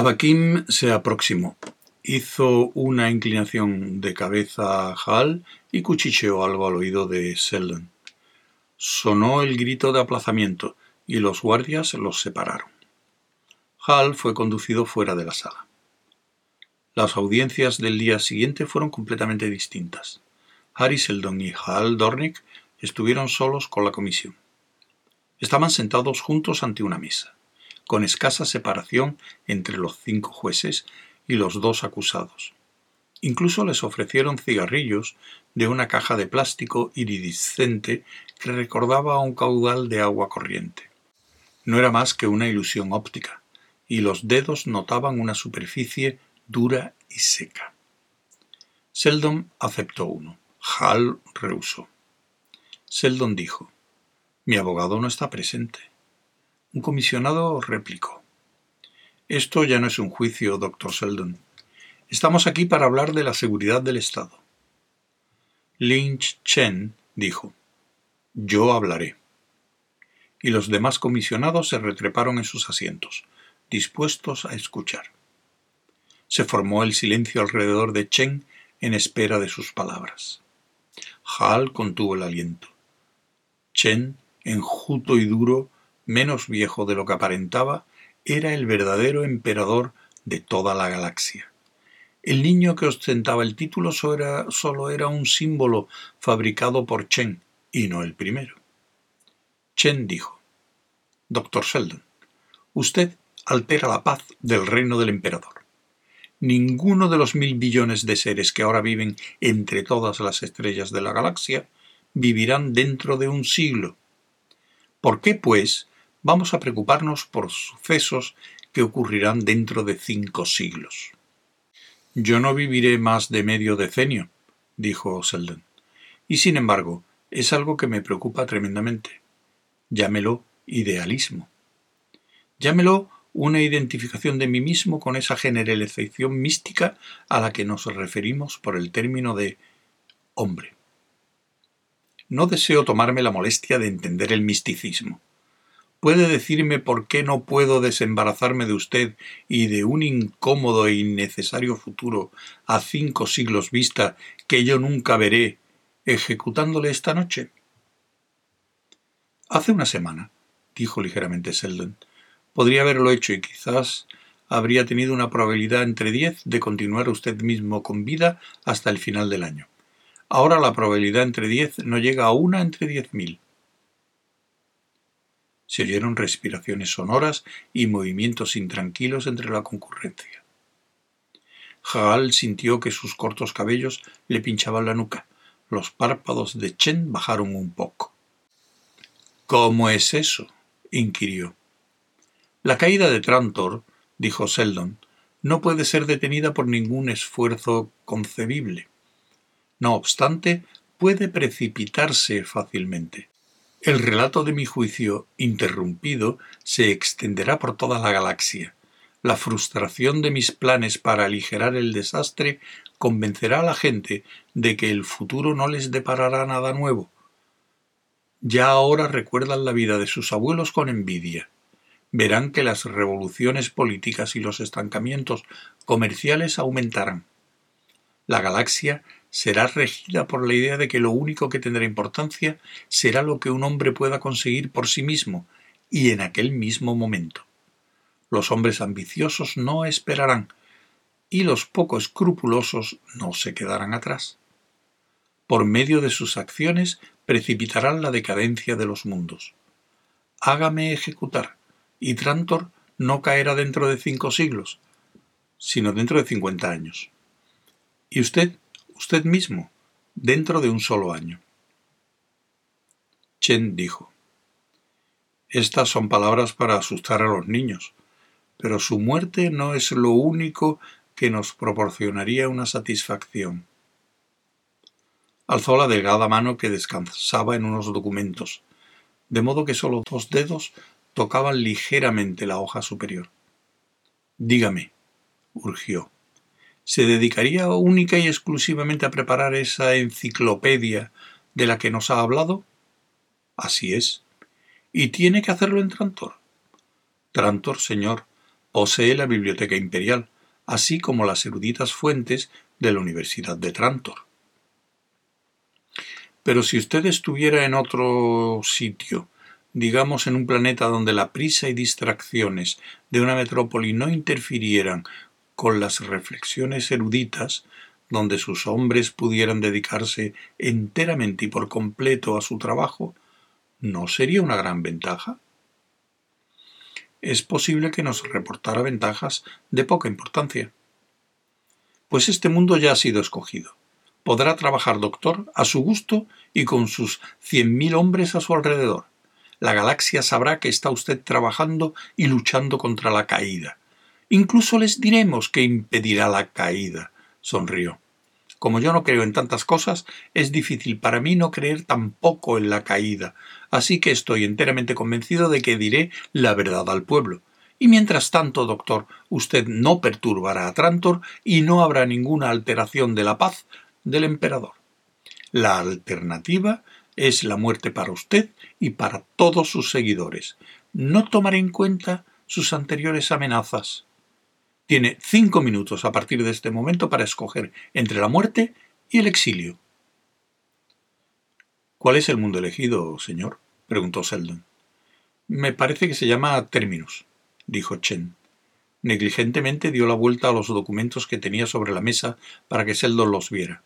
Abakim se aproximó, hizo una inclinación de cabeza a Hal y cuchicheó algo al oído de Selden. Sonó el grito de aplazamiento y los guardias los separaron. Hal fue conducido fuera de la sala. Las audiencias del día siguiente fueron completamente distintas. Harry Seldon y Hal Dornick estuvieron solos con la comisión. Estaban sentados juntos ante una mesa con escasa separación entre los cinco jueces y los dos acusados. Incluso les ofrecieron cigarrillos de una caja de plástico iridiscente que recordaba a un caudal de agua corriente. No era más que una ilusión óptica, y los dedos notaban una superficie dura y seca. Seldon aceptó uno. Hall rehusó. Seldon dijo: Mi abogado no está presente. Un comisionado replicó. Esto ya no es un juicio, doctor Seldon. Estamos aquí para hablar de la seguridad del Estado. Lynch Chen dijo, Yo hablaré. Y los demás comisionados se retreparon en sus asientos, dispuestos a escuchar. Se formó el silencio alrededor de Chen en espera de sus palabras. Hal contuvo el aliento. Chen, enjuto y duro, menos viejo de lo que aparentaba, era el verdadero emperador de toda la galaxia. El niño que ostentaba el título solo era, un símbolo fabricado por Chen, y no el primero. Chen dijo, Doctor Sheldon, usted altera la paz del reino del emperador. Ninguno de los mil billones de seres que ahora viven entre todas las estrellas de la galaxia vivirán dentro de un siglo. ¿Por qué, pues, vamos a preocuparnos por sucesos que ocurrirán dentro de cinco siglos. Yo no viviré más de medio decenio, dijo Selden, y sin embargo es algo que me preocupa tremendamente. Llámelo idealismo. Llámelo una identificación de mí mismo con esa generalización mística a la que nos referimos por el término de hombre. No deseo tomarme la molestia de entender el misticismo. ¿Puede decirme por qué no puedo desembarazarme de usted y de un incómodo e innecesario futuro a cinco siglos vista que yo nunca veré ejecutándole esta noche? Hace una semana, dijo ligeramente Selden, podría haberlo hecho y quizás habría tenido una probabilidad entre diez de continuar usted mismo con vida hasta el final del año. Ahora la probabilidad entre diez no llega a una entre diez mil. Se oyeron respiraciones sonoras y movimientos intranquilos entre la concurrencia. Jaal sintió que sus cortos cabellos le pinchaban la nuca. Los párpados de Chen bajaron un poco. ¿Cómo es eso? inquirió. La caída de Trantor, dijo Seldon, no puede ser detenida por ningún esfuerzo concebible. No obstante, puede precipitarse fácilmente. El relato de mi juicio interrumpido se extenderá por toda la galaxia. La frustración de mis planes para aligerar el desastre convencerá a la gente de que el futuro no les deparará nada nuevo. Ya ahora recuerdan la vida de sus abuelos con envidia. Verán que las revoluciones políticas y los estancamientos comerciales aumentarán. La galaxia será regida por la idea de que lo único que tendrá importancia será lo que un hombre pueda conseguir por sí mismo y en aquel mismo momento. Los hombres ambiciosos no esperarán y los poco escrupulosos no se quedarán atrás. Por medio de sus acciones precipitarán la decadencia de los mundos. Hágame ejecutar, y Trantor no caerá dentro de cinco siglos, sino dentro de cincuenta años. Y usted usted mismo, dentro de un solo año. Chen dijo, Estas son palabras para asustar a los niños, pero su muerte no es lo único que nos proporcionaría una satisfacción. Alzó la delgada mano que descansaba en unos documentos, de modo que solo dos dedos tocaban ligeramente la hoja superior. Dígame, urgió se dedicaría única y exclusivamente a preparar esa enciclopedia de la que nos ha hablado? Así es. ¿Y tiene que hacerlo en Trantor? Trantor, señor, Posee la Biblioteca Imperial, así como las eruditas fuentes de la Universidad de Trantor. Pero si usted estuviera en otro sitio, digamos en un planeta donde la prisa y distracciones de una metrópoli no interfirieran con las reflexiones eruditas, donde sus hombres pudieran dedicarse enteramente y por completo a su trabajo, ¿no sería una gran ventaja? Es posible que nos reportara ventajas de poca importancia. Pues este mundo ya ha sido escogido. Podrá trabajar doctor a su gusto y con sus cien mil hombres a su alrededor. La galaxia sabrá que está usted trabajando y luchando contra la caída. Incluso les diremos que impedirá la caída, sonrió. Como yo no creo en tantas cosas, es difícil para mí no creer tampoco en la caída, así que estoy enteramente convencido de que diré la verdad al pueblo. Y mientras tanto, doctor, usted no perturbará a Trantor y no habrá ninguna alteración de la paz del emperador. La alternativa es la muerte para usted y para todos sus seguidores. No tomaré en cuenta sus anteriores amenazas. Tiene cinco minutos a partir de este momento para escoger entre la muerte y el exilio. ¿Cuál es el mundo elegido, señor? preguntó Seldon. Me parece que se llama Terminus, dijo Chen. Negligentemente dio la vuelta a los documentos que tenía sobre la mesa para que Seldon los viera.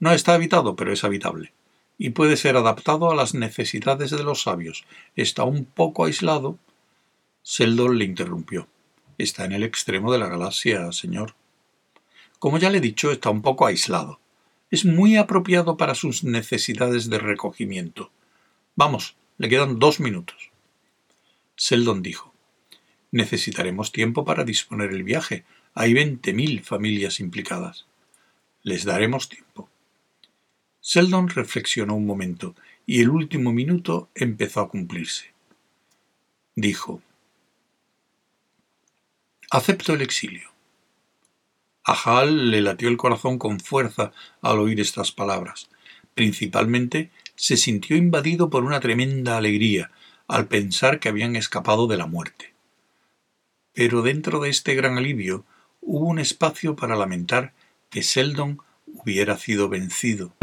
No está habitado, pero es habitable, y puede ser adaptado a las necesidades de los sabios. Está un poco aislado. Seldon le interrumpió. Está en el extremo de la galaxia, señor. Como ya le he dicho, está un poco aislado. Es muy apropiado para sus necesidades de recogimiento. Vamos, le quedan dos minutos. Seldon dijo. Necesitaremos tiempo para disponer el viaje. Hay veinte mil familias implicadas. Les daremos tiempo. Seldon reflexionó un momento y el último minuto empezó a cumplirse. Dijo Acepto el exilio. A Hall le latió el corazón con fuerza al oír estas palabras. Principalmente se sintió invadido por una tremenda alegría al pensar que habían escapado de la muerte. Pero dentro de este gran alivio hubo un espacio para lamentar que Seldon hubiera sido vencido.